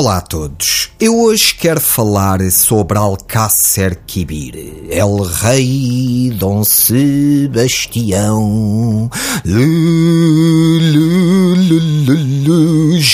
Olá a todos. Eu hoje quero falar sobre Alcácer Quibir, El Rei Dom Sebastião.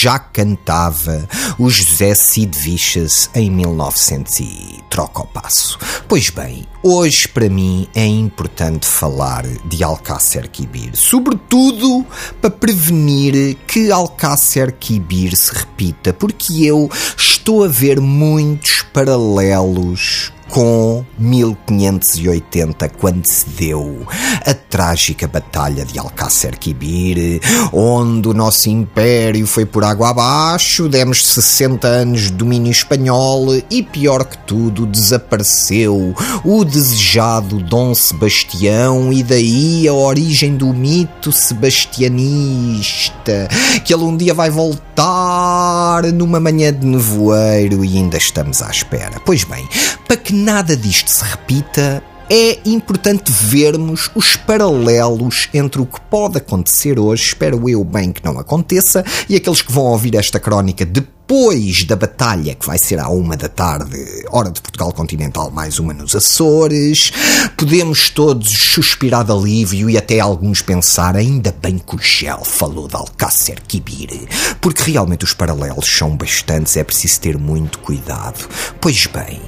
Já cantava o José Cid Vichas em 1900 e troca o passo. Pois bem, hoje para mim é importante falar de Alcácer Quibir, sobretudo para prevenir que Alcácer Quibir se repita, porque eu eu estou a ver muitos paralelos com 1580, quando se deu a trágica Batalha de Alcácer Quibir, onde o nosso império foi por água abaixo, demos 60 anos de domínio espanhol e, pior que tudo, desapareceu o desejado Dom Sebastião e daí a origem do mito sebastianista, que ele um dia vai voltar numa manhã de nevoeiro e ainda estamos à espera. Pois bem, para que nada disto se repita, é importante vermos os paralelos entre o que pode acontecer hoje, espero eu bem que não aconteça, e aqueles que vão ouvir esta crónica depois da batalha, que vai ser à uma da tarde, hora de Portugal Continental, mais uma nos Açores, podemos todos suspirar de alívio e até alguns pensar, ainda bem que o Gel falou de Alcácer Quibir, porque realmente os paralelos são bastantes, é preciso ter muito cuidado. Pois bem,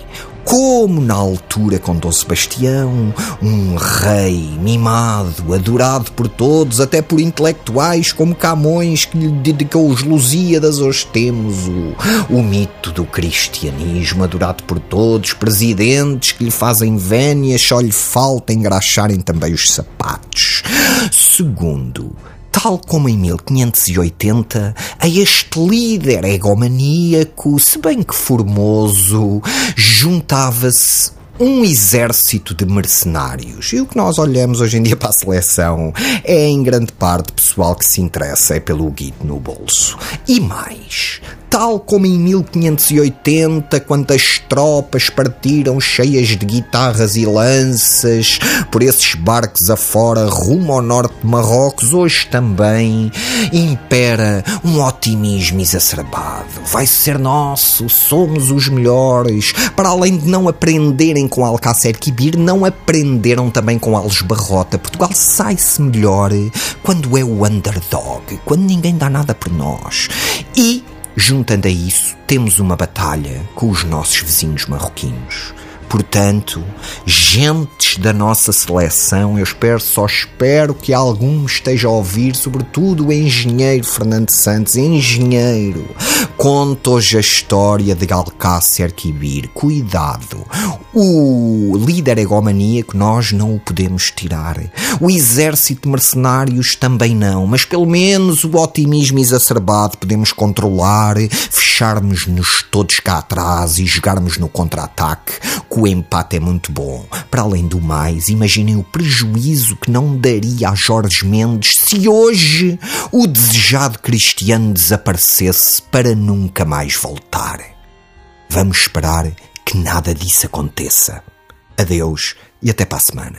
como na altura com Dom Sebastião, um rei mimado, adorado por todos, até por intelectuais como Camões, que lhe dedicou os Lusíadas, hoje temos o, o mito do cristianismo, adorado por todos, presidentes que lhe fazem vénias, só lhe falta engraxarem também os sapatos. Segundo, Tal como em 1580, a este líder egomaníaco, se bem que formoso, juntava-se um exército de mercenários. E o que nós olhamos hoje em dia para a seleção é, em grande parte, pessoal que se interessa é pelo guito no bolso. E mais, tal como em 1580, quando as tropas partiram cheias de guitarras e lanças por esses barcos afora rumo ao norte de Marrocos, hoje também impera um otimismo exacerbado. Vai ser nosso, somos os melhores. Para além de não aprenderem com Alcácer Quibir, não aprenderam também com Alves Barrota. Portugal sai-se melhor quando é o underdog, quando ninguém dá nada por nós. E Juntando a isso, temos uma batalha com os nossos vizinhos marroquinos. Portanto, gentes da nossa seleção, eu espero, só espero que algum esteja a ouvir, sobretudo o engenheiro Fernando Santos, engenheiro, conta hoje a história de Alcácer Quibir. Cuidado, o líder egomaníaco nós não o podemos tirar. O exército de mercenários também não, mas pelo menos o otimismo exacerbado podemos controlar, fecharmos-nos todos cá atrás e jogarmos no contra-ataque o empate é muito bom. Para além do mais, imaginem o prejuízo que não daria a Jorge Mendes se hoje o desejado Cristiano desaparecesse para nunca mais voltar. Vamos esperar que nada disso aconteça. Adeus e até para a semana.